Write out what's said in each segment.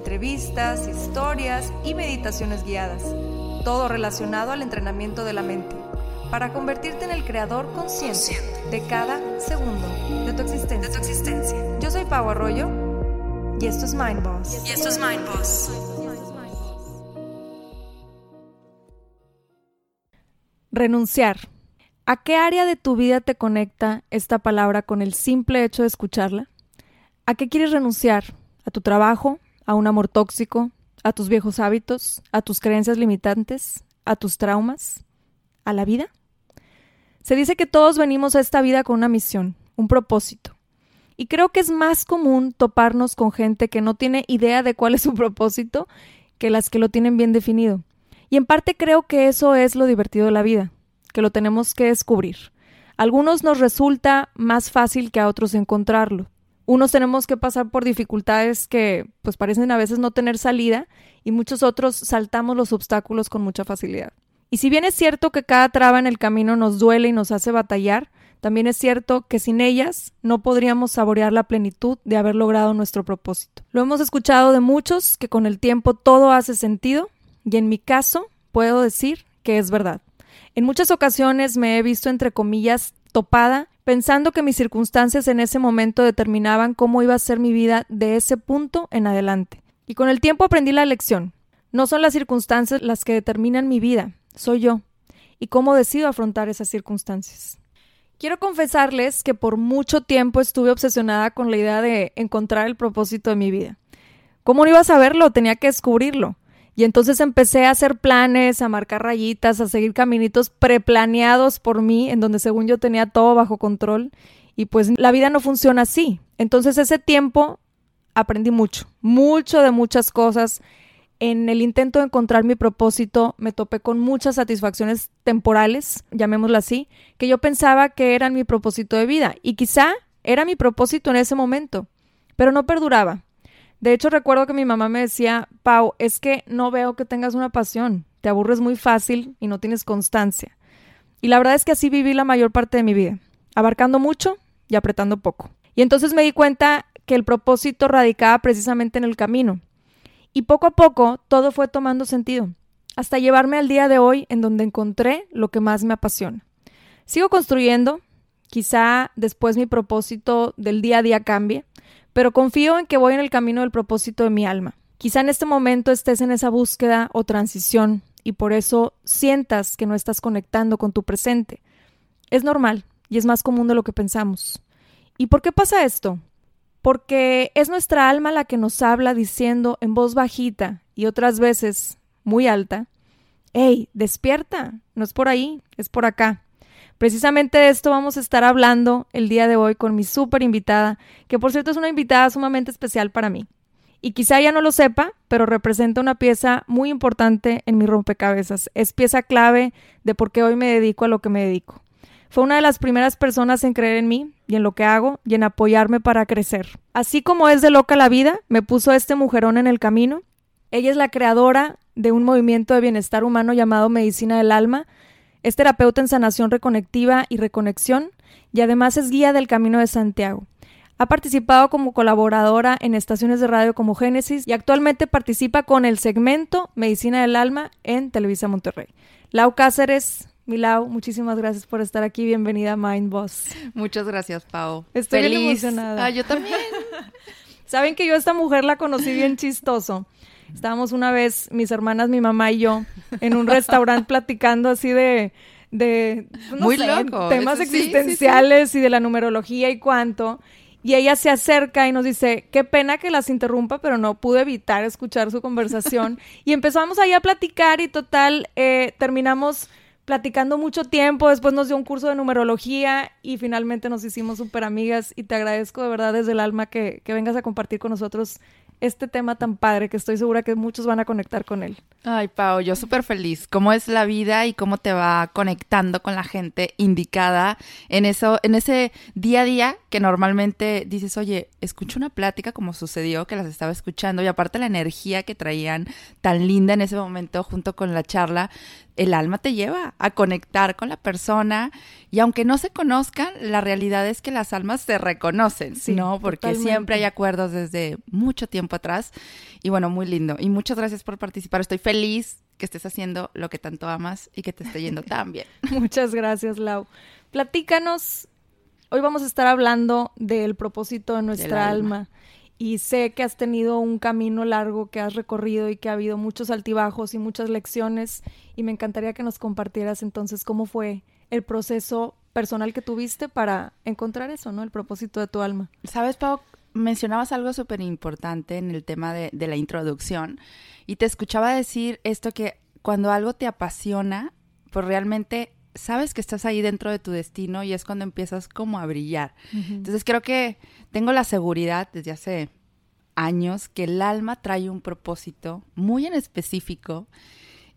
entrevistas, historias y meditaciones guiadas, todo relacionado al entrenamiento de la mente, para convertirte en el creador consciente de cada segundo de tu existencia. Yo soy Pau Arroyo y esto es Mind Boss. Y esto es Mind Boss. Renunciar. ¿A qué área de tu vida te conecta esta palabra con el simple hecho de escucharla? ¿A qué quieres renunciar? ¿A tu trabajo? ¿A un amor tóxico? ¿A tus viejos hábitos? ¿A tus creencias limitantes? ¿A tus traumas? ¿A la vida? Se dice que todos venimos a esta vida con una misión, un propósito. Y creo que es más común toparnos con gente que no tiene idea de cuál es su propósito que las que lo tienen bien definido. Y en parte creo que eso es lo divertido de la vida, que lo tenemos que descubrir. A algunos nos resulta más fácil que a otros encontrarlo. Unos tenemos que pasar por dificultades que pues parecen a veces no tener salida y muchos otros saltamos los obstáculos con mucha facilidad. Y si bien es cierto que cada traba en el camino nos duele y nos hace batallar, también es cierto que sin ellas no podríamos saborear la plenitud de haber logrado nuestro propósito. Lo hemos escuchado de muchos que con el tiempo todo hace sentido y en mi caso puedo decir que es verdad. En muchas ocasiones me he visto entre comillas topada pensando que mis circunstancias en ese momento determinaban cómo iba a ser mi vida de ese punto en adelante. Y con el tiempo aprendí la lección. No son las circunstancias las que determinan mi vida, soy yo. Y cómo decido afrontar esas circunstancias. Quiero confesarles que por mucho tiempo estuve obsesionada con la idea de encontrar el propósito de mi vida. ¿Cómo no iba a saberlo? Tenía que descubrirlo. Y entonces empecé a hacer planes, a marcar rayitas, a seguir caminitos preplaneados por mí, en donde según yo tenía todo bajo control. Y pues la vida no funciona así. Entonces ese tiempo aprendí mucho, mucho de muchas cosas en el intento de encontrar mi propósito me topé con muchas satisfacciones temporales, llamémoslo así, que yo pensaba que eran mi propósito de vida y quizá era mi propósito en ese momento, pero no perduraba. De hecho, recuerdo que mi mamá me decía, Pau, es que no veo que tengas una pasión, te aburres muy fácil y no tienes constancia. Y la verdad es que así viví la mayor parte de mi vida, abarcando mucho y apretando poco. Y entonces me di cuenta que el propósito radicaba precisamente en el camino, y poco a poco todo fue tomando sentido, hasta llevarme al día de hoy en donde encontré lo que más me apasiona. Sigo construyendo, quizá después mi propósito del día a día cambie, pero confío en que voy en el camino del propósito de mi alma. Quizá en este momento estés en esa búsqueda o transición y por eso sientas que no estás conectando con tu presente. Es normal y es más común de lo que pensamos. ¿Y por qué pasa esto? porque es nuestra alma la que nos habla diciendo en voz bajita y otras veces muy alta, ¡Hey, despierta! No es por ahí, es por acá. Precisamente de esto vamos a estar hablando el día de hoy con mi súper invitada, que por cierto es una invitada sumamente especial para mí. Y quizá ya no lo sepa, pero representa una pieza muy importante en mi rompecabezas. Es pieza clave de por qué hoy me dedico a lo que me dedico. Fue una de las primeras personas en creer en mí y en lo que hago y en apoyarme para crecer. Así como es de loca la vida, me puso este mujerón en el camino. Ella es la creadora de un movimiento de bienestar humano llamado Medicina del Alma. Es terapeuta en sanación reconectiva y reconexión y además es guía del Camino de Santiago. Ha participado como colaboradora en estaciones de radio como Génesis y actualmente participa con el segmento Medicina del Alma en Televisa Monterrey. Lau Cáceres, Milau, muchísimas gracias por estar aquí. Bienvenida a Mind Boss. Muchas gracias, Pau. Estoy Feliz. emocionada. Ah, yo también. Saben que yo a esta mujer la conocí bien chistoso. Estábamos una vez, mis hermanas, mi mamá y yo, en un restaurante platicando así de, de Muy loco. temas existenciales y de la numerología y cuánto. Y ella se acerca y nos dice, qué pena que las interrumpa, pero no pude evitar escuchar su conversación. y empezamos ahí a platicar y total, eh, terminamos platicando mucho tiempo, después nos dio un curso de numerología y finalmente nos hicimos súper amigas y te agradezco de verdad desde el alma que, vengas a compartir con nosotros este tema tan padre que estoy segura que muchos van a conectar con él. Ay, Pau, yo súper feliz. ¿Cómo es la vida y cómo te va conectando con la gente indicada en eso, en ese día a día que normalmente dices, oye, escucho una plática como sucedió, que las estaba escuchando, y aparte la energía que traían tan linda en ese momento junto con la charla, el alma te lleva a conectar con la persona y aunque no se conozcan, la realidad es que las almas se reconocen, ¿no? Porque siempre hay acuerdos desde mucho tiempo atrás y bueno, muy lindo. Y muchas gracias por participar. Estoy feliz que estés haciendo lo que tanto amas y que te esté yendo tan bien. muchas gracias, Lau. Platícanos. Hoy vamos a estar hablando del propósito de nuestra alma y sé que has tenido un camino largo que has recorrido y que ha habido muchos altibajos y muchas lecciones y me encantaría que nos compartieras entonces cómo fue el proceso personal que tuviste para encontrar eso, ¿no? El propósito de tu alma. Sabes, Pau, mencionabas algo súper importante en el tema de, de la introducción y te escuchaba decir esto que cuando algo te apasiona, pues realmente sabes que estás ahí dentro de tu destino y es cuando empiezas como a brillar. Entonces creo que tengo la seguridad desde hace años que el alma trae un propósito muy en específico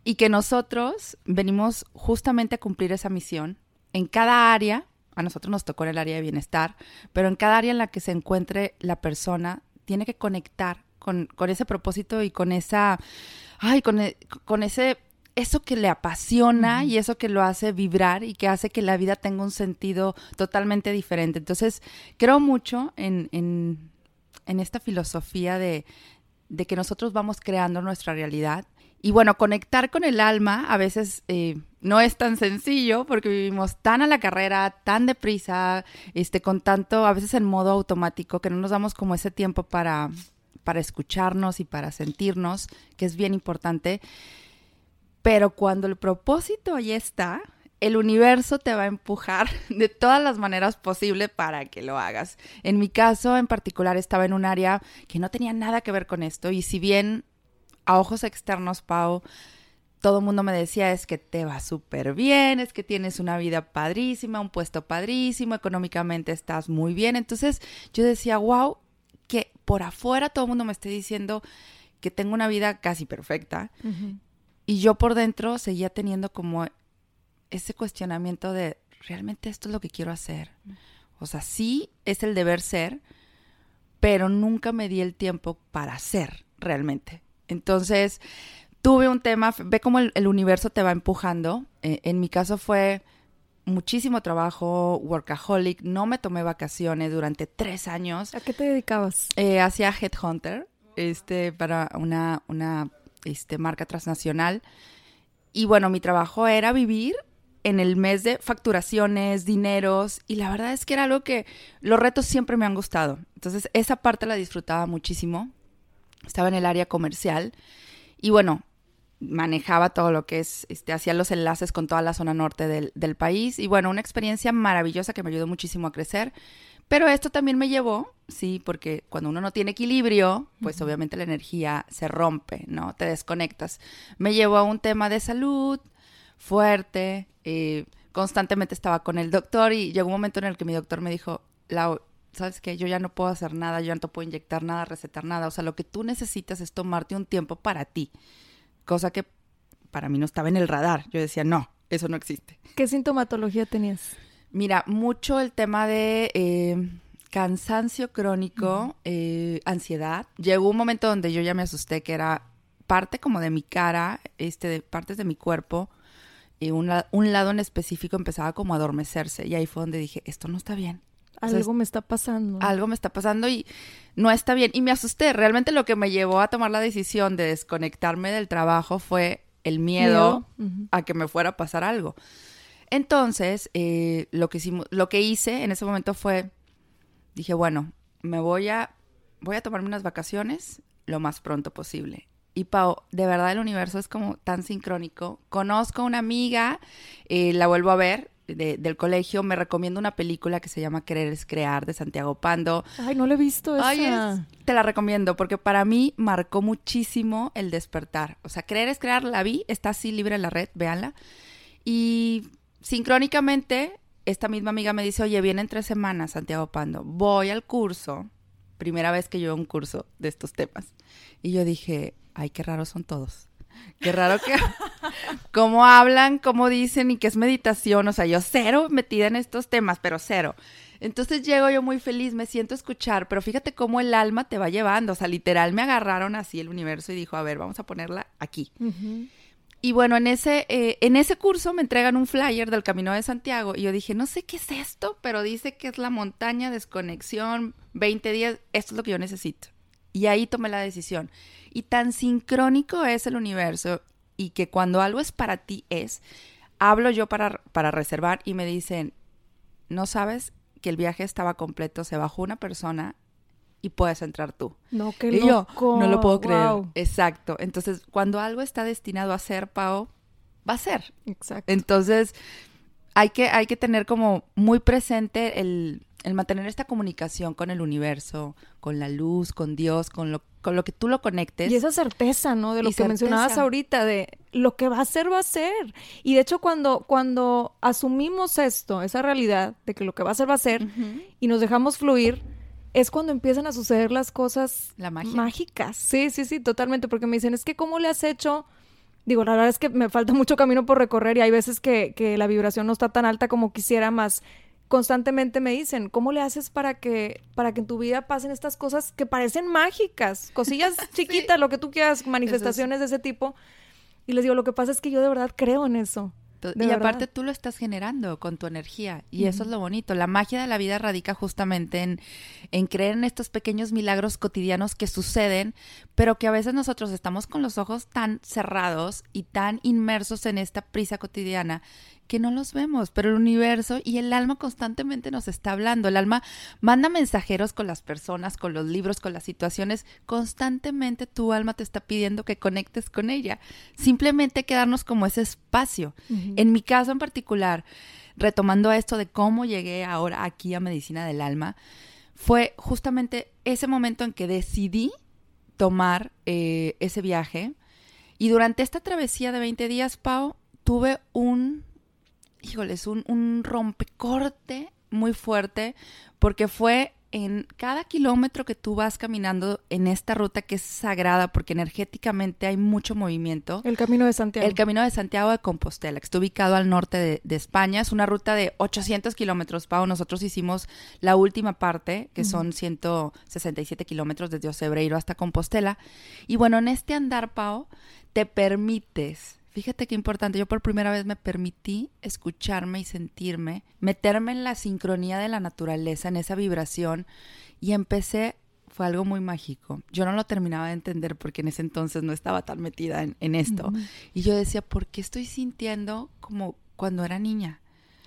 y que nosotros venimos justamente a cumplir esa misión en cada área. A nosotros nos tocó en el área de bienestar, pero en cada área en la que se encuentre la persona tiene que conectar con, con ese propósito y con esa, ay, con, e, con ese eso que le apasiona y eso que lo hace vibrar y que hace que la vida tenga un sentido totalmente diferente. Entonces, creo mucho en, en, en esta filosofía de, de, que nosotros vamos creando nuestra realidad. Y bueno, conectar con el alma a veces eh, no es tan sencillo porque vivimos tan a la carrera, tan deprisa, este, con tanto, a veces en modo automático, que no nos damos como ese tiempo para, para escucharnos y para sentirnos, que es bien importante. Pero cuando el propósito ahí está, el universo te va a empujar de todas las maneras posibles para que lo hagas. En mi caso en particular estaba en un área que no tenía nada que ver con esto y si bien a ojos externos, Pau, todo el mundo me decía es que te va súper bien, es que tienes una vida padrísima, un puesto padrísimo, económicamente estás muy bien. Entonces yo decía, wow, que por afuera todo el mundo me esté diciendo que tengo una vida casi perfecta. Y yo por dentro seguía teniendo como ese cuestionamiento de, ¿realmente esto es lo que quiero hacer? O sea, sí es el deber ser, pero nunca me di el tiempo para ser realmente. Entonces, tuve un tema, ve cómo el, universo te va empujando. Eh, en mi caso fue muchísimo trabajo, workaholic, no me tomé vacaciones durante tres años. ¿A qué te dedicabas? Eh, hacía Headhunter, este, para una, una este, marca transnacional. Y bueno, mi trabajo era vivir en el mes de facturaciones, dineros, y la verdad es que era algo que los retos siempre me han gustado. Entonces, esa parte la disfrutaba muchísimo. Estaba en el área comercial y bueno, manejaba todo lo que es, este, hacía los enlaces con toda la zona norte del, del país y bueno, una experiencia maravillosa que me ayudó muchísimo a crecer. Pero esto también me llevó, sí, porque cuando uno no tiene equilibrio, pues obviamente la energía se rompe, ¿no? Te desconectas. Me llevó a un tema de salud fuerte, eh, constantemente estaba con el doctor y llegó un momento en el que mi doctor me dijo, Lau, ¿sabes qué? Yo ya no puedo hacer nada, yo ya no te puedo inyectar nada, recetar nada. O sea, lo que tú necesitas es tomarte un tiempo para ti. Cosa que para mí no estaba en el radar. Yo decía, no, eso no existe. ¿Qué sintomatología tenías? Mira, mucho el tema de eh, cansancio crónico, eh, ansiedad. Llegó un momento donde yo ya me asusté que era parte como de mi cara, este, de partes de mi cuerpo, y un, un lado en específico empezaba como a adormecerse. Y ahí fue donde dije, esto no está bien. Algo me está pasando. Algo me está pasando y no está bien. Y me asusté. Realmente lo que me llevó a tomar la decisión de desconectarme del trabajo fue el miedo, a que me fuera a pasar algo. Entonces, eh, lo, que hicimos, lo que hice en ese momento fue, dije, bueno, me voy a, voy a tomarme unas vacaciones lo más pronto posible. Y Pau, de verdad el universo es como tan sincrónico. Conozco a una amiga, eh, la vuelvo a ver del colegio, me recomiendo una película que se llama Querer es Crear de Santiago Pando. Ay, no la he visto esa. te la recomiendo porque para mí marcó muchísimo el despertar. O sea, Querer es Crear la vi, está así libre en la red, véanla. Y sincrónicamente, esta misma amiga me dice, oye, viene en tres semanas Santiago Pando, voy al curso primera vez que yo un curso de estos temas. Y yo dije, ay, qué raros son todos. Qué raro que cómo hablan, cómo dicen y qué es meditación. O sea, yo cero metida en estos temas, pero cero. Entonces llego yo muy feliz, me siento a escuchar, pero fíjate cómo el alma te va llevando. O sea, literal me agarraron así el universo y dijo, a ver, vamos a ponerla aquí. Y bueno, en ese, eh, en ese curso me entregan un flyer del Camino de Santiago y yo dije, no sé qué es esto, pero dice que es la montaña, desconexión, 20 días, esto es lo que yo necesito. Y ahí tomé la decisión. Y tan sincrónico es el universo y que cuando algo es para ti es, hablo yo para, para reservar y me dicen, no sabes que el viaje estaba completo, se bajó una persona y puedes entrar tú. No, qué y yo, no lo puedo creer. Wow. Exacto. Entonces, cuando algo está destinado a ser, Pau, va a ser. Exacto. Entonces, hay que, hay que tener como muy presente el, el mantener esta comunicación con el universo, con la luz, con Dios, con lo, con lo que tú lo conectes. Y esa certeza, ¿no? De lo que mencionabas ahorita, de lo que va a ser, va a ser. Y de hecho, cuando, cuando asumimos esto, esa realidad de que lo que va a ser, va a ser, y nos dejamos fluir, es cuando empiezan a suceder las cosas La magia. mágicas. Sí, sí, sí, totalmente. Porque me dicen, es que ¿cómo le has hecho? Digo, la verdad es que me falta mucho camino por recorrer y hay veces que, que la vibración no está tan alta como quisiera, más constantemente me dicen, ¿cómo le haces para que, para que en tu vida pasen estas cosas que parecen mágicas? Cosillas chiquitas, lo que tú quieras, manifestaciones de ese tipo. Y les digo, lo que pasa es que yo de verdad creo en eso. De y verdad. aparte tú lo estás generando con tu energía y eso es lo bonito. La magia de la vida radica justamente en, en creer en estos pequeños milagros cotidianos que suceden, pero que a veces nosotros estamos con los ojos tan cerrados y tan inmersos en esta prisa cotidiana que no los vemos, pero el universo y el alma constantemente nos está hablando. El alma manda mensajeros con las personas, con los libros, con las situaciones. Constantemente tu alma te está pidiendo que conectes con ella. Simplemente hay que darnos como ese espacio. En mi caso en particular, retomando esto de cómo llegué ahora aquí a Medicina del Alma, fue justamente ese momento en que decidí tomar eh, ese viaje. Y durante esta travesía de 20 días, Pau, tuve un, híjoles, un, un rompecorte muy fuerte, porque fue en cada kilómetro que tú vas caminando en esta ruta que es sagrada, porque energéticamente hay mucho movimiento. El camino de Santiago. El Camino de Santiago de Compostela, que está ubicado al norte de, de España. Es una ruta de 800 kilómetros, Pau. Nosotros hicimos la última parte, que son 167 kilómetros desde Ocebreiro hasta Compostela. Y bueno, en este andar, Pau, te permites, fíjate qué importante, yo por primera vez me permití escucharme y sentirme, meterme en la sincronía de la naturaleza, en esa vibración, y empecé fue algo muy mágico. Yo no lo terminaba de entender porque en ese entonces no estaba tan metida en, en esto. Y yo decía, ¿por qué estoy sintiendo como cuando era niña?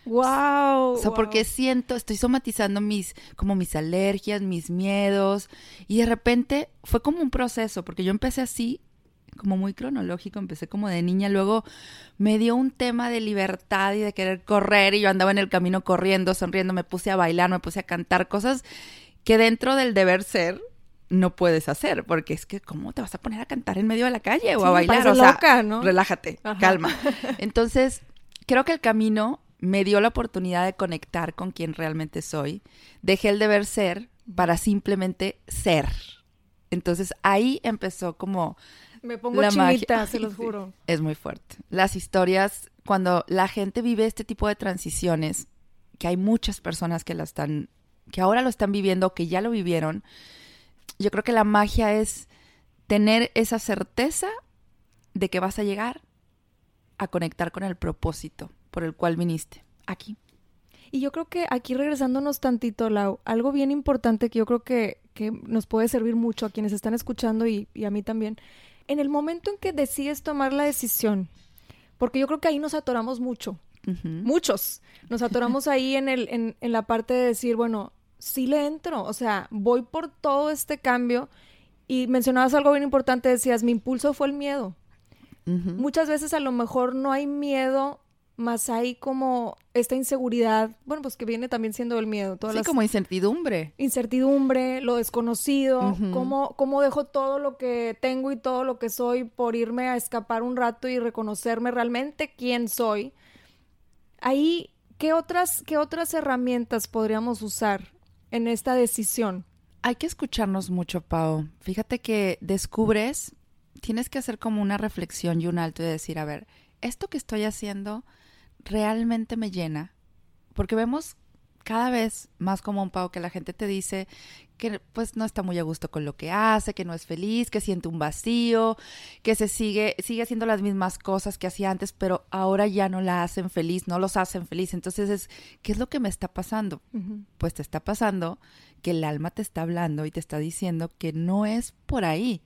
Wow. O sea, porque siento, estoy somatizando mis, como mis alergias, mis miedos. Y de repente fue como un proceso, porque yo empecé así, como muy cronológico, empecé como de niña, luego me dio un tema de libertad y de querer correr y yo andaba en el camino corriendo, sonriendo, me puse a bailar, me puse a cantar cosas que dentro del deber ser no puedes hacer, porque es que ¿cómo te vas a poner a cantar en medio de la calle o Sí, a bailar? O sea, loca, ¿no? relájate, Ajá. calma. Entonces, creo que el camino me dio la oportunidad de conectar con quien realmente soy. Dejé el deber ser para simplemente ser. Entonces, ahí empezó como Me pongo la chinita, magia. se los Sí, juro. es muy fuerte. Las historias, cuando la gente vive este tipo de transiciones, que hay muchas personas que la están, que ahora lo están viviendo, que ya lo vivieron, yo creo que la magia es tener esa certeza de que vas a llegar a conectar con el propósito por el cual viniste aquí. Y yo creo que aquí regresándonos tantito, Lau, algo bien importante que yo creo que, que nos puede servir mucho a quienes están escuchando y, y a mí también, en el momento en que decides tomar la decisión, porque yo creo que ahí nos atoramos mucho, muchos, nos atoramos ahí en, el, en, en la parte de decir, bueno, sí le entro, o sea, voy por todo este cambio y mencionabas algo bien importante, decías, mi impulso fue el miedo. Muchas veces a lo mejor no hay miedo, más hay como esta inseguridad, bueno, pues que viene también siendo el miedo, todas Sí, las como incertidumbre. incertidumbre, lo desconocido, cómo, cómo dejo todo lo que tengo y todo lo que soy por irme a escapar un rato y reconocerme realmente quién soy. Ahí, ¿qué otras, qué otras herramientas podríamos usar en esta decisión? Hay que escucharnos mucho, Pau. Fíjate que descubres, tienes que hacer como una reflexión y un alto y decir, a ver, esto que estoy haciendo realmente me llena. Porque vemos cada vez más común, Pau, que la gente te dice que pues no está muy a gusto con lo que hace, que no es feliz, que siente un vacío, que se sigue, sigue haciendo las mismas cosas que hacía antes, pero ahora ya no la hacen feliz, no los hacen feliz. Entonces es, ¿qué es lo que me está pasando? Pues te está pasando que el alma te está hablando y te está diciendo que no es por ahí.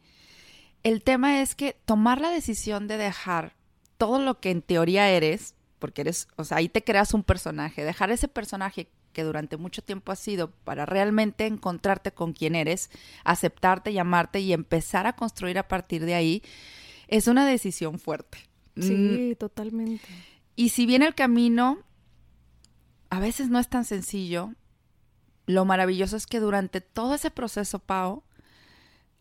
El tema es que tomar la decisión de dejar todo lo que en teoría eres, porque eres, o sea, ahí te creas un personaje, dejar ese personaje que durante mucho tiempo has sido para realmente encontrarte con quien eres, aceptarte, llamarte y empezar a construir a partir de ahí, es una decisión fuerte. Sí, mm. totalmente. Y si bien el camino a veces no es tan sencillo, lo maravilloso es que durante todo ese proceso, Pau,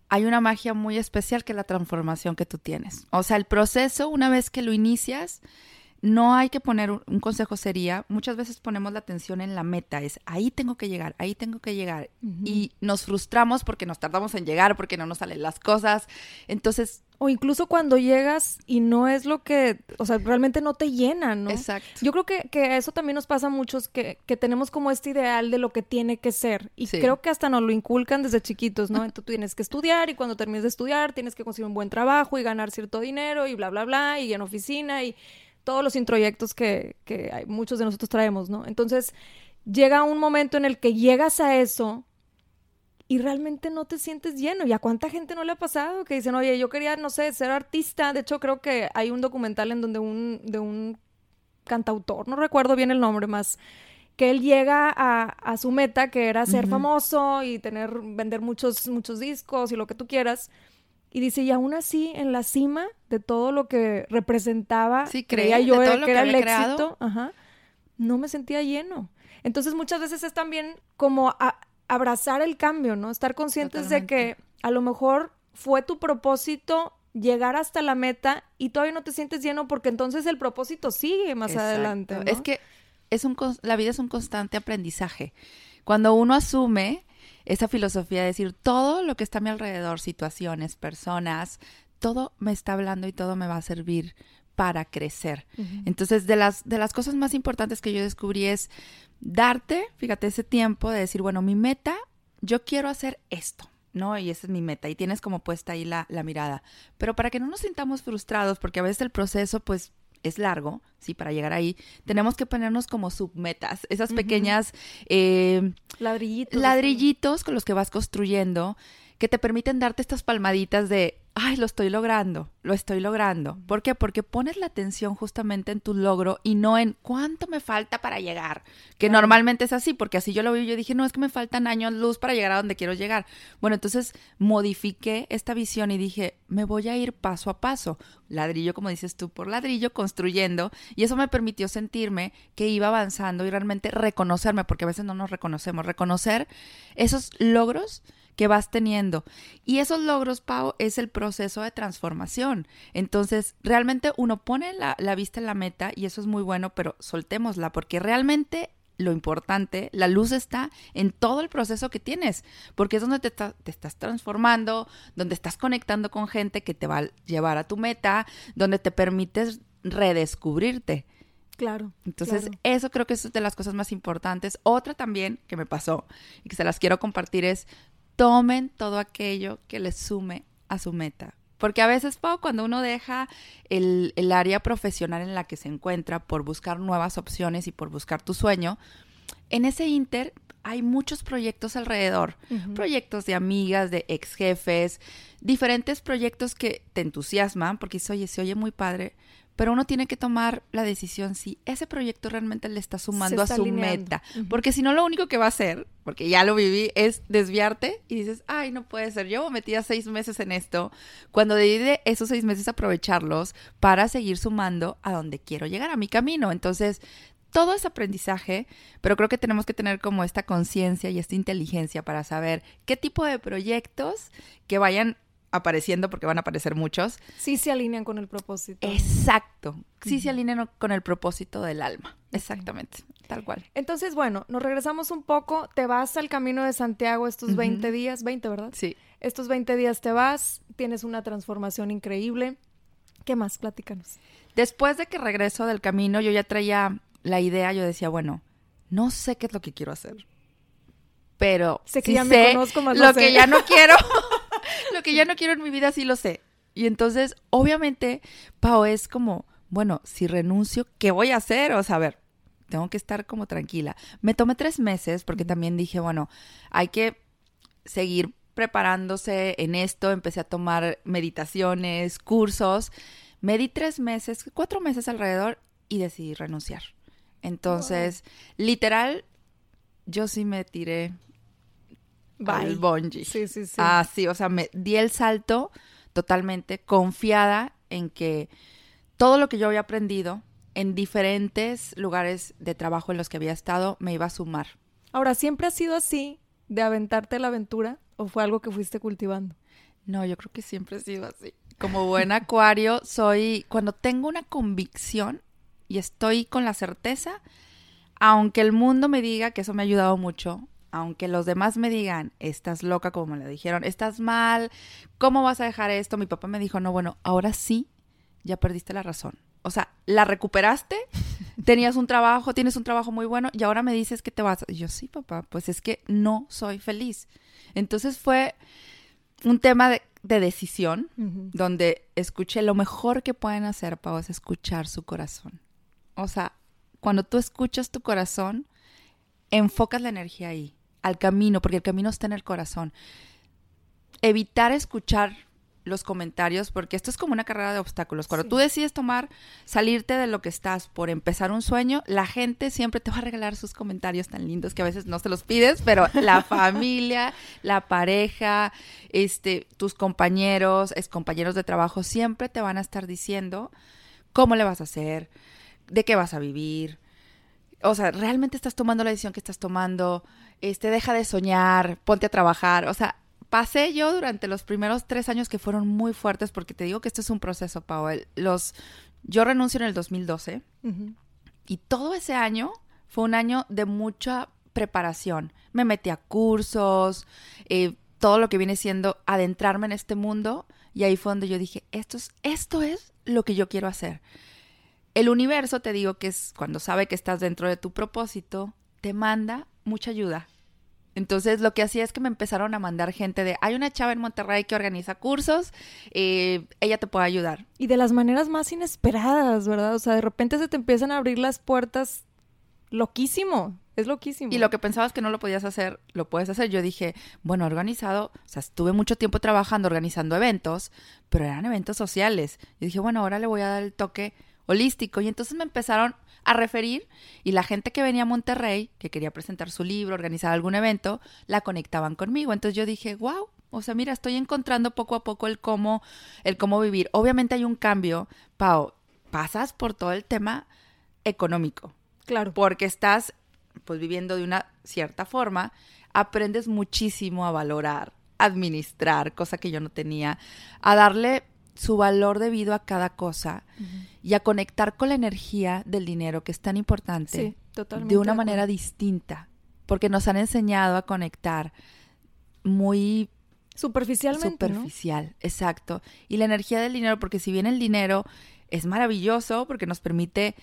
hay una magia muy especial que es la transformación que tú tienes. O sea, el proceso, una vez que lo inicias, no hay que poner un, consejo sería, muchas veces ponemos la atención en la meta, es ahí tengo que llegar, ahí tengo que llegar. Y nos frustramos porque nos tardamos en llegar, porque no nos salen las cosas. Entonces... O incluso cuando llegas y no es lo que, o sea, realmente no te llena, ¿no? Exacto. Yo creo que, que eso también nos pasa a muchos, que, que, tenemos como este ideal de lo que tiene que ser. Y creo que hasta nos lo inculcan desde chiquitos, ¿no? Entonces tú tienes que estudiar y cuando termines de estudiar tienes que conseguir un buen trabajo y ganar cierto dinero y bla, bla, bla, y en oficina y todos los introyectos que, que hay, muchos de nosotros traemos, ¿no? Entonces, llega un momento en el que llegas a eso y realmente no te sientes lleno. ¿Y a cuánta gente no le ha pasado? Que dicen, oye, yo quería, no sé, ser artista. De hecho, creo que hay un documental en donde un, de un cantautor, no recuerdo bien el nombre más, que él llega a, a su meta, que era ser famoso y tener, vender muchos, muchos discos y lo que tú quieras. Y dice, y aún así, en la cima de todo lo que representaba, creía yo que, era el éxito, no me sentía lleno. Entonces, muchas veces es también como abrazar el cambio, ¿no? Estar conscientes de que a lo mejor fue tu propósito llegar hasta la meta y todavía no te sientes lleno porque entonces el propósito sigue más adelante. Es que es un, la vida es un constante aprendizaje. Cuando uno asume esa filosofía de decir todo lo que está a mi alrededor, situaciones, personas, todo me está hablando y todo me va a servir para crecer. Entonces, de las, de las cosas más importantes que yo descubrí es darte, fíjate, ese tiempo de decir, bueno, mi meta, yo quiero hacer esto. ¿no? Y esa es mi meta. Y tienes como puesta ahí la, la mirada. Pero para que no nos sintamos frustrados, porque a veces el proceso, pues, es largo, sí, para llegar ahí, tenemos que ponernos como submetas, esas pequeñas eh, ladrillitos, ladrillitos con los que vas construyendo, que te permiten darte estas palmaditas de, ay, lo estoy logrando, lo estoy logrando. ¿Por qué? Porque pones la atención justamente en tu logro y no en cuánto me falta para llegar, que normalmente es así, porque así yo lo vi, yo dije, no, es que me faltan años luz para llegar a donde quiero llegar. Bueno, entonces modifiqué esta visión y dije, me voy a ir paso a paso, ladrillo, como dices tú, por ladrillo, construyendo, y eso me permitió sentirme que iba avanzando y realmente reconocerme, porque a veces no nos reconocemos, reconocer esos logros que vas teniendo. Y esos logros, Pau, es el proceso de transformación. Entonces, realmente uno pone la, vista en la meta y eso es muy bueno, pero soltémosla porque realmente lo importante, la luz está en todo el proceso que tienes, porque es donde te, te, estás transformando, donde estás conectando con gente que te va a llevar a tu meta, donde te permites redescubrirte. Claro. Entonces, eso creo que es de las cosas más importantes. Otra también que me pasó y que se las quiero compartir es, tomen todo aquello que les sume a su meta. Porque a veces, cuando uno deja el, área profesional en la que se encuentra por buscar nuevas opciones y por buscar tu sueño, en ese inter hay muchos proyectos alrededor, proyectos de amigas, de ex jefes, diferentes proyectos que te entusiasman, porque oye, se oye muy padre, pero uno tiene que tomar la decisión si ese proyecto realmente le está sumando a su meta. Porque si no, lo único que va a hacer, porque ya lo viví, es desviarte y dices, ay, no puede ser, yo metía seis meses en esto, cuando debí esos seis meses aprovecharlos para seguir sumando a donde quiero llegar, a mi camino. Entonces, todo es aprendizaje, pero creo que tenemos que tener como esta conciencia y esta inteligencia para saber qué tipo de proyectos que vayan apareciendo porque van a aparecer muchos. Sí se alinean con el propósito. Exacto. Sí se alinean con el propósito del alma. Exactamente. Tal cual. Entonces, bueno, nos regresamos un poco. Te vas al camino de Santiago estos 20 días, 20, ¿verdad? Sí. Estos 20 días te vas, tienes una transformación increíble. ¿Qué más? Platícanos. Después de que regreso del camino, yo ya traía la idea, yo decía, bueno, no sé qué es lo que quiero hacer. Pero sé que sí ya me sé conozco más lo que ya no quiero. lo que ya no quiero en mi vida sí lo sé. Y entonces, obviamente, Pau es como, bueno, si renuncio, ¿qué voy a hacer? O sea, a ver, tengo que estar como tranquila. Me tomé tres meses porque también dije, bueno, hay que seguir preparándose en esto. Empecé a tomar meditaciones, cursos. Me di tres meses, cuatro meses alrededor y decidí renunciar. Entonces, literal, yo sí me tiré Bye. al bungee. Sí, sí, sí. Ah, sí, o sea, me di el salto totalmente confiada en que todo lo que yo había aprendido en diferentes lugares de trabajo en los que había estado me iba a sumar. Ahora, ¿siempre ha sido así de aventarte la aventura o fue algo que fuiste cultivando? No, yo creo que siempre he sido así. Como buen acuario, soy cuando tengo una convicción y estoy con la certeza, aunque el mundo me diga que eso me ha ayudado mucho, aunque los demás me digan, estás loca, como me lo dijeron, estás mal, ¿cómo vas a dejar esto? Mi papá me dijo, no, bueno, ahora sí, ya perdiste la razón. O sea, la recuperaste, tenías un trabajo, tienes un trabajo muy bueno y ahora me dices que te vas. Y yo, sí, papá, pues es que no soy feliz. Entonces fue un tema de, de decisión donde escuché lo mejor que pueden hacer, Pau, es escuchar su corazón. O sea, cuando tú escuchas tu corazón, enfocas la energía ahí, al camino, porque el camino está en el corazón. Evitar escuchar los comentarios, porque esto es como una carrera de obstáculos. Cuando Sí. tú decides tomar, salirte de lo que estás por empezar un sueño, la gente siempre te va a regalar sus comentarios tan lindos que a veces no se los pides, pero la familia, la pareja, este, tus compañeros, es compañeros de trabajo, siempre te van a estar diciendo cómo le vas a hacer, de qué vas a vivir. O sea, realmente estás tomando la decisión que estás tomando, este, deja de soñar, ponte a trabajar. O sea, pasé yo durante los primeros tres años que fueron muy fuertes, porque te digo que esto es un proceso, Powell. Los, yo renuncio en el 2012 Ujú. y todo ese año fue un año de mucha preparación. Me metí a cursos, eh, todo lo que viene siendo adentrarme en este mundo. Y ahí fue donde yo dije, esto es, esto es lo que yo quiero hacer. El universo, te digo que es cuando sabe que estás dentro de tu propósito, te manda mucha ayuda. Entonces lo que hacía es que me empezaron a mandar gente de, hay una chava en Monterrey que organiza cursos, eh, ella te puede ayudar. Y de las maneras más inesperadas, ¿verdad? O sea, de repente se te empiezan a abrir las puertas loquísimo. Es loquísimo. Y lo que pensabas que no lo podías hacer, lo puedes hacer. Yo dije, bueno, organizado, o sea, estuve mucho tiempo trabajando organizando eventos, pero eran eventos sociales. Yo dije, bueno, ahora le voy a dar el toque holístico. Y entonces me empezaron a referir y la gente que venía a Monterrey, que quería presentar su libro, organizar algún evento, la conectaban conmigo. Entonces yo dije, wow, o sea, mira, estoy encontrando poco a poco el cómo, el cómo vivir. Obviamente hay un cambio, Pau, pasas por todo el tema económico Claro. porque estás pues viviendo de una cierta forma, aprendes muchísimo a valorar, administrar, cosa que yo no tenía, a darle su valor debido a cada cosa y a conectar con la energía del dinero que es tan importante Sí, de una manera distinta, porque nos han enseñado a conectar muy Superficialmente, ¿no? superficial, exacto. Y la energía del dinero, porque si bien el dinero es maravilloso, porque nos permite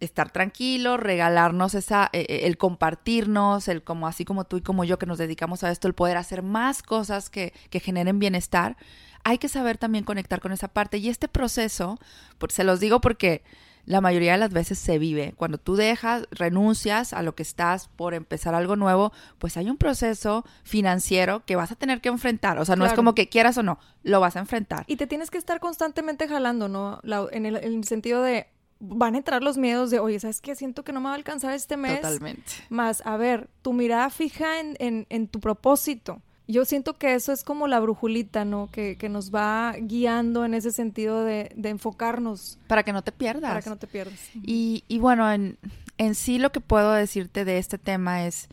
estar tranquilos, regalarnos esa, eh, eh, el compartirnos, el como así como tú y como yo que nos dedicamos a esto, el poder hacer más cosas que, que generen bienestar, hay que saber también conectar con esa parte. Y este proceso, por- se los digo porque la mayoría de las veces se vive. Cuando tú dejas, renuncias a lo que estás por empezar algo nuevo, pues hay un proceso financiero que vas a tener que enfrentar. O sea, no es como que quieras o no, lo vas a enfrentar. Y te tienes que estar constantemente jalando, ¿no? La- en, el, en el sentido de, van a entrar los miedos de, oye, ¿sabes qué? Siento que no me va a alcanzar este mes. Totalmente. Más, a ver, tu mirada fija en, en, en tu propósito. Yo siento que eso es como la brujulita, ¿no? Que, que nos va guiando en ese sentido de, de enfocarnos Para que no te pierdas. para que no te pierdas. Y, y bueno, en, en sí lo que puedo decirte de este tema es,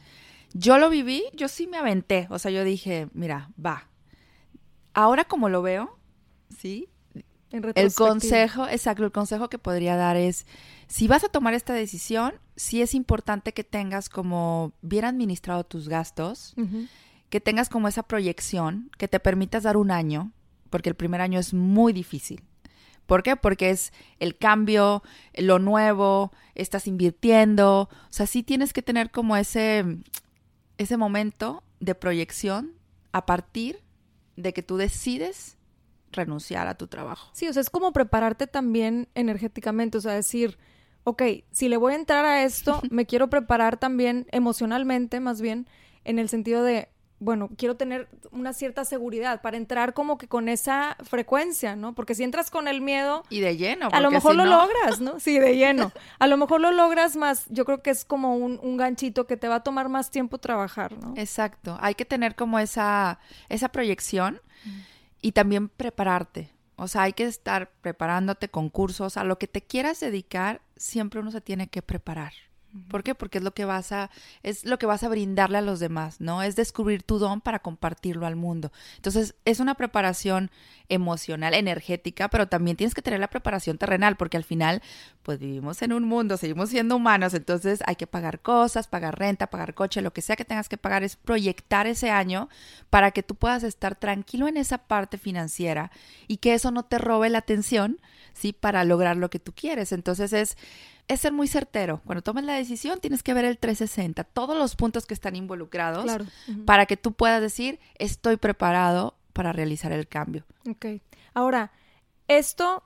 yo lo viví, yo sí me aventé, o sea, yo dije, mira, va. ahora como lo veo, ¿sí? El consejo, exacto, el consejo que podría dar es, si vas a tomar esta decisión, sí es importante que tengas como bien administrado tus gastos, que tengas como esa proyección, que te permitas dar un año, porque el primer año es muy difícil. ¿Por qué? Porque es el cambio, lo nuevo, estás invirtiendo, o sea, sí tienes que tener como ese, ese momento de proyección a partir de que tú decides renunciar a tu trabajo. Sí, o sea, es como prepararte también energéticamente, o sea, decir, ok, si le voy a entrar a esto, me quiero preparar también emocionalmente, más bien, en el sentido de, bueno, quiero tener una cierta seguridad para entrar como que con esa frecuencia, ¿no? Porque si entras con el miedo... Y de lleno. A lo mejor lo logras, ¿no? Sí, de lleno. A lo mejor lo logras más, yo creo que es como un, un, ganchito que te va a tomar más tiempo trabajar, ¿no? Exacto. Hay que tener como esa, esa proyección y también prepararte. O sea, hay que estar preparándote con cursos, a lo que te quieras dedicar, siempre uno se tiene que preparar. ¿Por qué? Porque es lo que vas a es lo que vas a brindarle a los demás, ¿no? Es descubrir tu don para compartirlo al mundo. Entonces, es una preparación emocional, energética, pero también tienes que tener la preparación terrenal, porque al final pues vivimos en un mundo, seguimos siendo humanos, entonces hay que pagar cosas, pagar renta, pagar coche, lo que sea que tengas que pagar es proyectar ese año para que tú puedas estar tranquilo en esa parte financiera y que eso no te robe la atención, ¿sí? Para lograr lo que tú quieres. Entonces es es ser muy certero. Cuando tomes la decisión, tienes que ver el 360, todos los puntos que están involucrados, para que tú puedas decir, estoy preparado para realizar el cambio. Ok. Ahora, esto,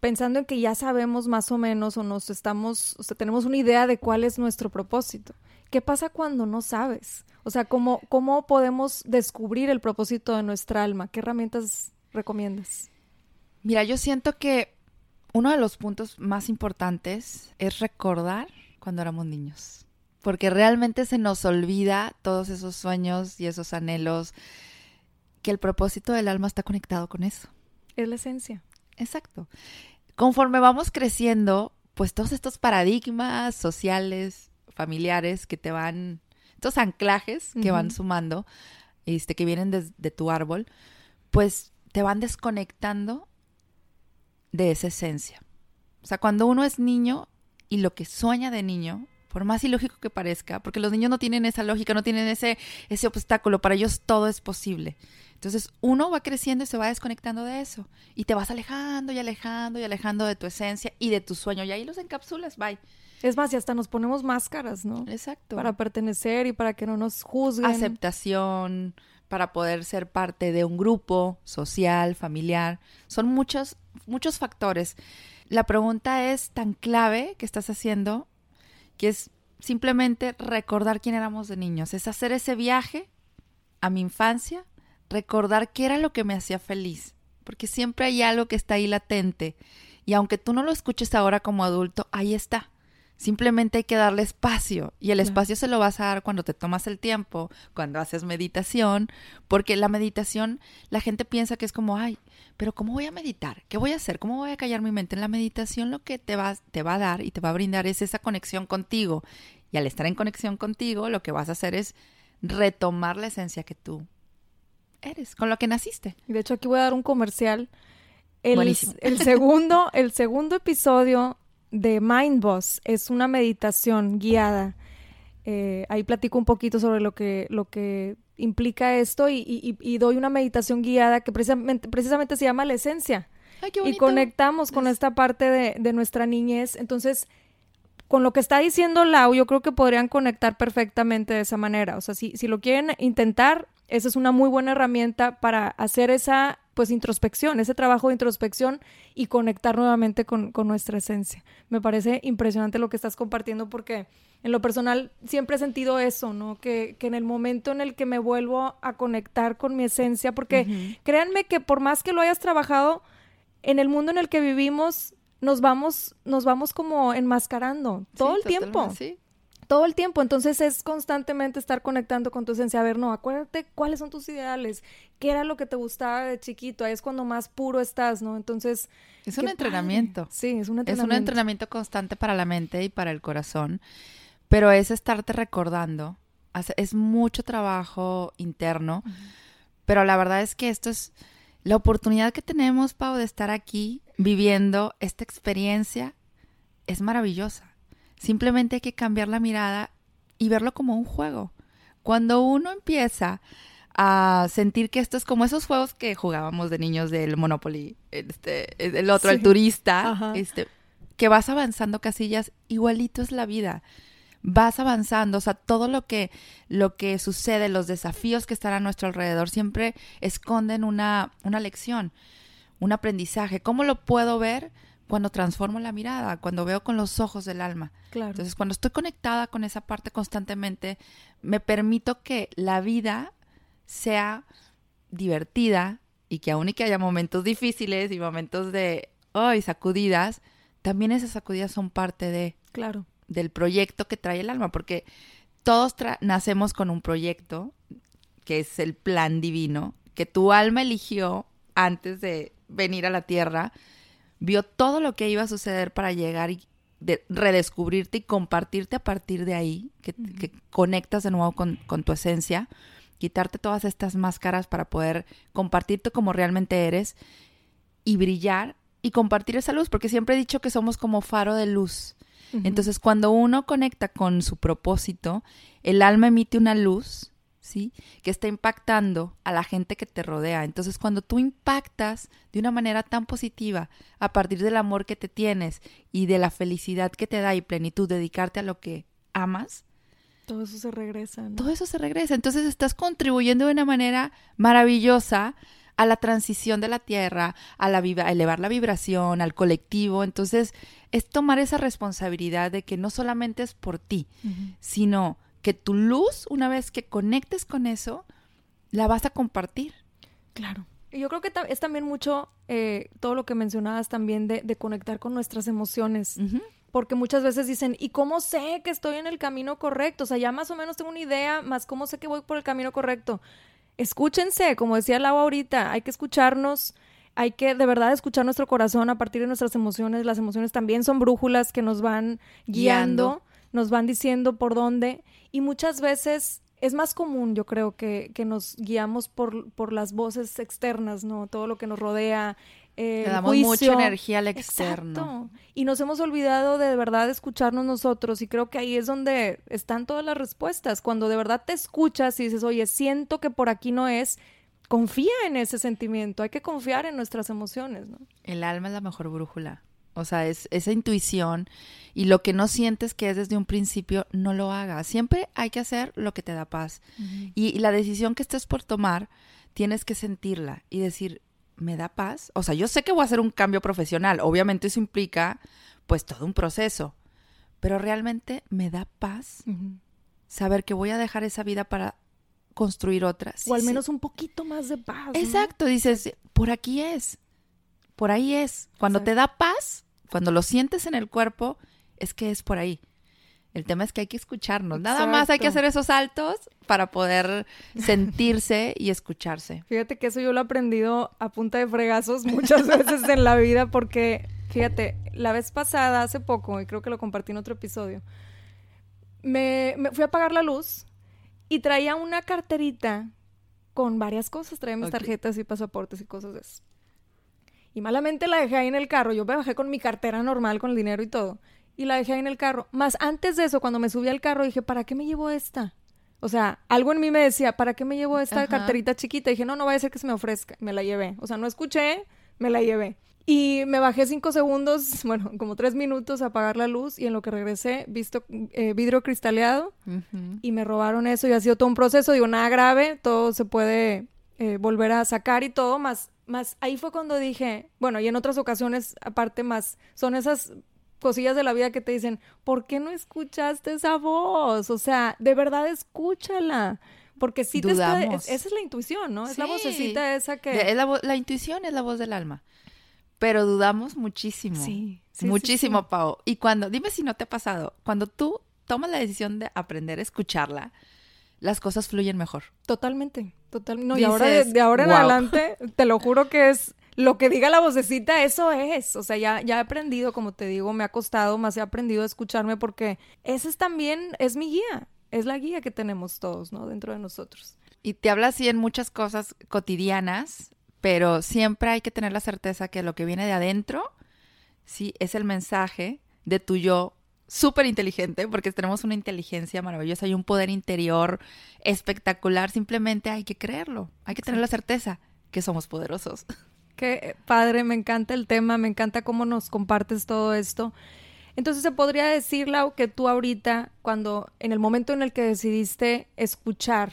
pensando en que ya sabemos más o menos o nos estamos, o sea, tenemos una idea de cuál es nuestro propósito. ¿Qué pasa cuando no sabes? O sea, ¿cómo, cómo podemos descubrir el propósito de nuestra alma? ¿Qué herramientas recomiendas? Mira, yo siento que uno de los puntos más importantes es recordar cuando éramos niños, porque realmente se nos olvida todos esos sueños y esos anhelos, que el propósito del alma está conectado con eso. Es la esencia. Exacto. Conforme vamos creciendo, pues todos estos paradigmas sociales, familiares que te van, estos anclajes que van sumando, este, que vienen de tu árbol, pues te van desconectando de esa esencia. O sea, cuando uno es niño y lo que sueña de niño, por más ilógico que parezca, porque los niños no tienen esa lógica, no tienen ese, ese obstáculo, para ellos todo es posible. Entonces uno va creciendo y se va desconectando de eso. Y te vas alejando y alejando y alejando de tu esencia y de tu sueño. Y ahí los encapsulas, bye. Es más, y hasta nos ponemos máscaras, ¿no? Exacto. Para pertenecer y para que no nos juzguen. Aceptación, para poder ser parte de un grupo social, familiar. Son muchos, muchos factores. La pregunta es tan clave que estás haciendo, que es simplemente recordar quién éramos de niños, es hacer ese viaje a mi infancia, recordar qué era lo que me hacía feliz, porque siempre hay algo que está ahí latente y aunque tú no lo escuches ahora como adulto, ahí está. Simplemente hay que darle espacio y el espacio se lo vas a dar cuando te tomas el tiempo, cuando haces meditación, porque la meditación, la gente piensa que es como, ay, pero ¿cómo voy a meditar? ¿Qué voy a hacer? ¿Cómo voy a callar mi mente? En la meditación lo que te va, te va a dar y te va a brindar es esa conexión contigo. Y al estar en conexión contigo, lo que vas a hacer es retomar la esencia que tú eres, con lo que naciste. De hecho, aquí voy a dar un comercial. El, el segundo, el segundo episodio de Mind Boss. Es una meditación guiada. Eh, ahí platico un poquito sobre lo que, lo que implica esto y, doy una meditación guiada que precisamente, precisamente se llama la esencia. y conectamos con esta parte de, de, nuestra niñez. Entonces, con lo que está diciendo Lau, yo creo que podrían conectar perfectamente de esa manera. O sea, si, si lo quieren intentar, esa es una muy buena herramienta para hacer esa pues introspección, ese trabajo de introspección y conectar nuevamente con, nuestra esencia. Me parece impresionante lo que estás compartiendo porque en lo personal siempre he sentido eso, ¿no? Que, que en el momento en el que me vuelvo a conectar con mi esencia, porque créanme que por más que lo hayas trabajado, en el mundo en el que vivimos nos vamos, nos vamos como enmascarando todo el tiempo. Sí todo el tiempo. Entonces es constantemente estar conectando con tu esencia. A ver, no, acuérdate cuáles son tus ideales, qué era lo que te gustaba de chiquito. Ahí es cuando más puro estás, ¿no? Entonces. Es un entrenamiento. Sí, es un entrenamiento. Es un entrenamiento constante para la mente y para el corazón. Pero es estarte recordando. Es mucho trabajo interno. Pero la verdad es que esto es la oportunidad que tenemos, Pau, de estar aquí viviendo esta experiencia es maravillosa. Simplemente hay que cambiar la mirada y verlo como un juego. Cuando uno empieza a sentir que esto es como esos juegos que jugábamos de niños del Monopoly, este, el otro, el turista, este, que vas avanzando casillas, igualito es la vida. Vas avanzando, o sea, todo lo que, lo que sucede, los desafíos que están a nuestro alrededor, siempre esconden una, una lección, un aprendizaje. ¿Cómo lo puedo ver? Cuando transformo la mirada, cuando veo con los ojos del alma. Claro. Entonces, cuando estoy conectada con esa parte constantemente, me permito que la vida sea divertida y que aun y que haya momentos difíciles y momentos de, ay, sacudidas, también esas sacudidas son parte de, claro, del proyecto que trae el alma, porque todos nacemos con un proyecto que es el plan divino que tu alma eligió antes de venir a la tierra vio todo lo que iba a suceder para llegar y redescubrirte y compartirte a partir de ahí, que, conectas de nuevo con, con, tu esencia, quitarte todas estas máscaras para poder compartirte como realmente eres y brillar y compartir esa luz, porque siempre he dicho que somos como faro de luz. Entonces, cuando uno conecta con su propósito, el alma emite una luz ¿sí? Que está impactando a la gente que te rodea. Entonces, cuando tú impactas de una manera tan positiva a partir del amor que te tienes y de la felicidad que te da y plenitud, dedicarte a lo que amas, todo eso se regresa. Todo eso se regresa. Entonces, estás contribuyendo de una manera maravillosa a la transición de la tierra, a, la elevar la vibración, al colectivo. Entonces, es tomar esa responsabilidad de que no solamente es por ti, sino que tu luz, una vez que conectes con eso, la vas a compartir. Claro. Y yo creo que es también mucho eh, todo lo que mencionabas también de, conectar con nuestras emociones. Porque muchas veces dicen, ¿y cómo sé que estoy en el camino correcto? O sea, ya más o menos tengo una idea, más cómo sé que voy por el camino correcto. Escúchense, como decía Lau ahorita, hay que escucharnos, hay que de verdad escuchar nuestro corazón a partir de nuestras emociones. Las emociones también son brújulas que nos van guiando nos van diciendo por dónde y muchas veces es más común, yo creo, que, que nos guiamos por, por las voces externas, ¿no? Todo lo que nos rodea. Eh, Le damos mucha energía al externo. Y nos hemos olvidado de, de verdad escucharnos nosotros y creo que ahí es donde están todas las respuestas. Cuando de verdad te escuchas y dices, oye, siento que por aquí no es, confía en ese sentimiento, hay que confiar en nuestras emociones, ¿no? El alma es la mejor brújula. O sea, es esa intuición y lo que no sientes que es desde un principio, no lo hagas. Siempre hay que hacer lo que te da paz. y, la decisión que estés por tomar, tienes que sentirla y decir, ¿me da paz? O sea, yo sé que voy a hacer un cambio profesional. Obviamente eso implica, pues, todo un proceso. Pero realmente me da paz saber que voy a dejar esa vida para construir otras. O al menos un poquito más de paz. Exacto, dices, por aquí es por ahí es. Cuando te da paz, cuando lo sientes en el cuerpo, es que es por ahí. El tema es que hay que escucharnos. Nada más hay que hacer esos saltos para poder sentirse y escucharse. Fíjate que eso yo lo he aprendido a punta de fregazos muchas veces en la vida porque, fíjate, la vez pasada, hace poco, y creo que lo compartí en otro episodio, me, me fui a apagar la luz y traía una carterita con varias cosas. Traía mis tarjetas y pasaportes y cosas de eso. Y malamente la dejé ahí en el carro. Yo me bajé con mi cartera normal, con el dinero y todo. Y la dejé ahí en el carro. Más antes de eso, cuando me subí al carro, dije, ¿para qué me llevo esta? O sea, algo en mí me decía, ¿para qué me llevo esta carterita chiquita? Y dije, no, no vaya a ser que se me ofrezca. Me la llevé. O sea, no escuché, me la llevé. Y me bajé cinco segundos, bueno, como tres minutos a apagar la luz y en lo que regresé, visto eh, vidrio cristaleado y me robaron eso y ha sido todo un proceso. Digo, nada grave, todo se puede eh, volver a sacar y todo, más más ahí fue cuando dije, bueno, y en otras ocasiones, aparte más, son esas cosillas de la vida que te dicen, ¿por qué no escuchaste esa voz? O sea, de verdad escúchala. Porque sí te está, esa es la intuición, ¿no? Es la vocecita esa que... la, intuición es la voz del alma. Pero dudamos muchísimo. Sí. muchísimo, Pau. Y cuando, dime si no te ha pasado, cuando tú tomas la decisión de aprender a escucharla, las cosas fluyen mejor. Totalmente, totalmente. No, y ahora de, ahora en adelante, te lo juro que es lo que diga la vocecita, eso es. O sea, ya, ya he aprendido, como te digo, me ha costado, más he aprendido a escucharme porque ese es también, es mi guía, es la guía que tenemos todos, ¿no? Dentro de nosotros. Y te habla así en muchas cosas cotidianas, pero siempre hay que tener la certeza que lo que viene de adentro, sí, es el mensaje de tu yo súper inteligente, porque tenemos una inteligencia maravillosa y un poder interior espectacular, simplemente hay que creerlo, hay que tener la certeza que somos poderosos. Qué padre, me encanta el tema, me encanta cómo nos compartes todo esto. Entonces se podría decir, Lau, que tú ahorita, cuando en el momento en el que decidiste escuchar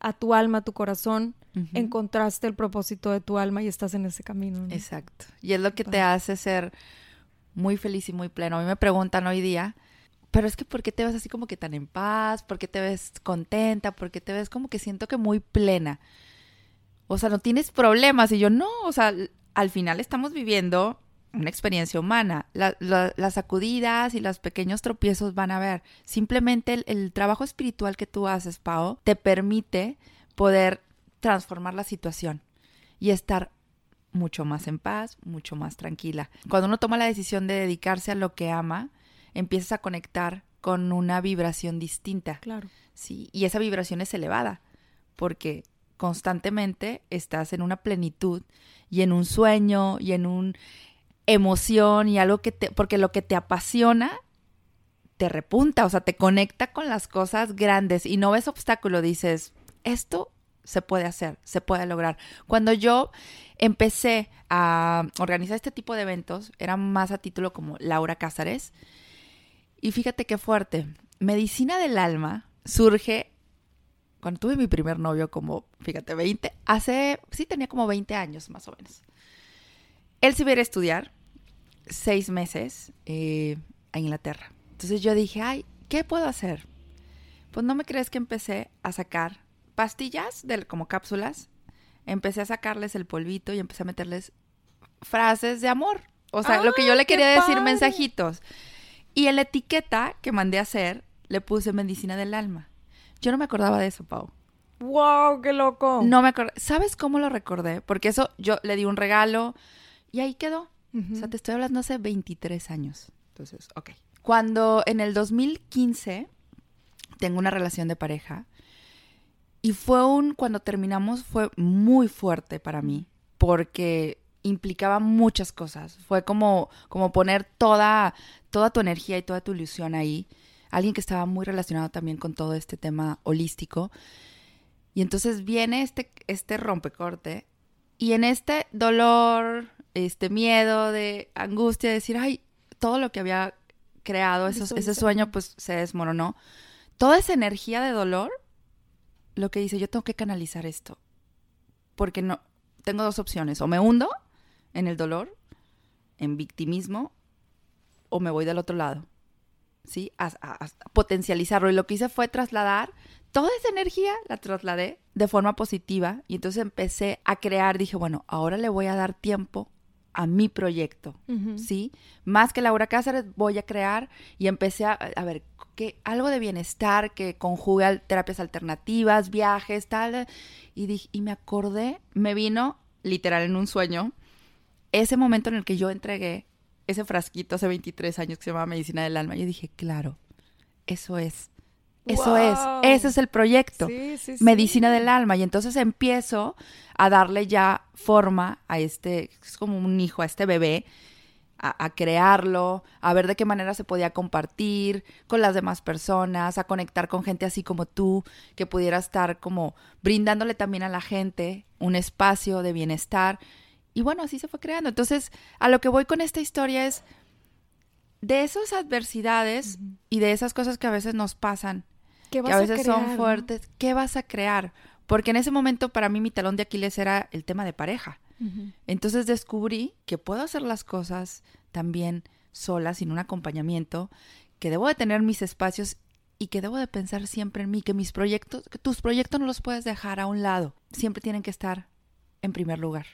a tu alma, a tu corazón, encontraste el propósito de tu alma y estás en ese camino. Exacto. Y es lo que te hace ser muy feliz y muy pleno. A mí me preguntan hoy día, pero es que ¿por qué te ves así como que tan en paz? ¿Por qué te ves contenta? ¿Por qué te ves como que siento que muy plena? O sea, no tienes problemas. Y yo, no, o sea, al final estamos viviendo una experiencia humana. las sacudidas y los pequeños tropiezos van a ver. Simplemente el, el, trabajo espiritual que tú haces, Pau, te permite poder transformar la situación y estar mucho más en paz, mucho más tranquila. Cuando uno toma la decisión de dedicarse a lo que ama, empiezas a conectar con una vibración distinta. Claro. Sí, y esa vibración es elevada porque constantemente estás en una plenitud y en un sueño y en un emoción y algo que te, porque lo que te apasiona te repunta, o sea, te conecta con las cosas grandes y no ves obstáculo, dices, esto se puede hacer, se puede lograr. Cuando yo empecé a organizar este tipo de eventos, era más a título como Laura Cázares, y fíjate qué fuerte, Medicina del Alma surge cuando tuve mi primer novio como, fíjate, 20, hace, sí tenía como 20 años más o menos. Él se iba a, estudiar seis meses eh, a Inglaterra. Entonces yo dije, ay, ¿qué puedo hacer? Pues no me crees que empecé a sacar pastillas de, como cápsulas. Empecé a sacarles el polvito y empecé a meterles frases de amor. O sea, lo que yo le quería decir, mensajitos. Y en la etiqueta que mandé a hacer, le puse medicina del alma. Yo no me acordaba de eso, Pau. ¡Wow! ¡Qué loco! No me acordé. ¿Sabes cómo lo recordé? Porque eso yo le di un regalo y ahí quedó. O sea, te estoy hablando hace 23 años. Entonces, ok. Cuando en el 2015 tengo una relación de pareja y fue un, cuando terminamos fue muy fuerte para mí porque implicaba muchas cosas. Fue como, como poner toda, toda tu energía y toda tu ilusión ahí. Alguien que estaba muy relacionado también con todo este tema holístico. Y entonces viene este, este rompecorte y en este dolor, este miedo, de angustia, de decir, ay, todo lo que había creado, ese sueño, pues se desmoronó. Toda esa energía de dolor, lo que dice, yo tengo que canalizar esto. Porque no, tengo dos opciones, o me hundo en el dolor, en victimismo, o me voy del otro lado. ¿Sí? a potencializarlo. Y lo que hice fue trasladar toda esa energía, la trasladé de forma positiva y entonces empecé a crear, dije, bueno, ahora le voy a dar tiempo a mi proyecto, ¿sí? Más que Laura Cáceres voy a crear y empecé a, a ver, que algo de bienestar que conjuga terapias alternativas, viajes, tal, y dije, y me acordé, me vino literal en un sueño ese momento en el que yo entregué ese frasquito hace 23 años que se llama Medicina del Alma. Yo dije, claro, eso es. Eso es, ese es el proyecto, medicina del alma. Y entonces empiezo a darle ya forma a este, es como un hijo, a este bebé, a, crearlo, a ver de qué manera se podía compartir con las demás personas, a conectar con gente así como tú, que pudiera estar como brindándole también a la gente un espacio de bienestar. Y bueno, así se fue creando. Entonces, a lo que voy con esta historia es de esas adversidades y de esas cosas que a veces nos pasan que a veces son fuertes. ¿Qué vas a crear? Porque en ese momento para mí mi talón de Aquiles era el tema de pareja. Entonces descubrí que puedo hacer las cosas también sola, sin un acompañamiento, que debo de tener mis espacios y que debo de pensar siempre en mí, que mis proyectos, que tus proyectos no los puedes dejar a un lado, siempre tienen que estar en primer lugar.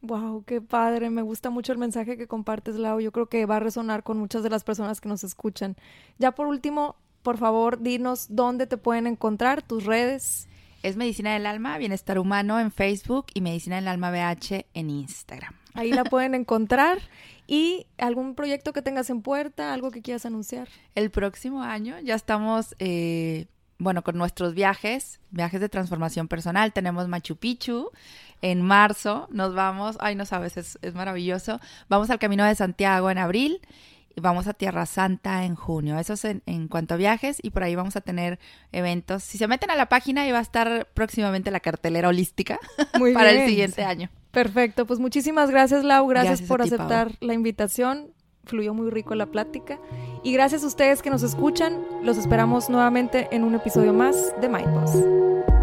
Wow, qué padre, me gusta mucho el mensaje que compartes, Lau. Yo creo que va a resonar con muchas de las personas que nos escuchan. Ya por último, por favor, dinos dónde te pueden encontrar, tus redes. Es Medicina del Alma, Bienestar Humano en Facebook y Medicina del Alma BH en Instagram. Ahí la pueden encontrar. ¿Y algún proyecto que tengas en puerta, algo que quieras anunciar? El próximo año ya estamos eh, bueno, con nuestros viajes, viajes de transformación personal. Tenemos Machu Picchu en marzo, nos vamos, ay, no sabes, es, es maravilloso. Vamos al Camino de Santiago en abril vamos a Tierra Santa en junio. Eso es en, en, cuanto a viajes y por ahí vamos a tener eventos. Si se meten a la página, ahí va a estar próximamente la cartelera holística Muy para bien. el siguiente año. Perfecto, pues muchísimas gracias Lau, gracias, Gracias por ti, aceptar la invitación. Fluyó muy rico la plática. Y gracias a ustedes que nos escuchan. Los esperamos nuevamente en un episodio más de Mindboss.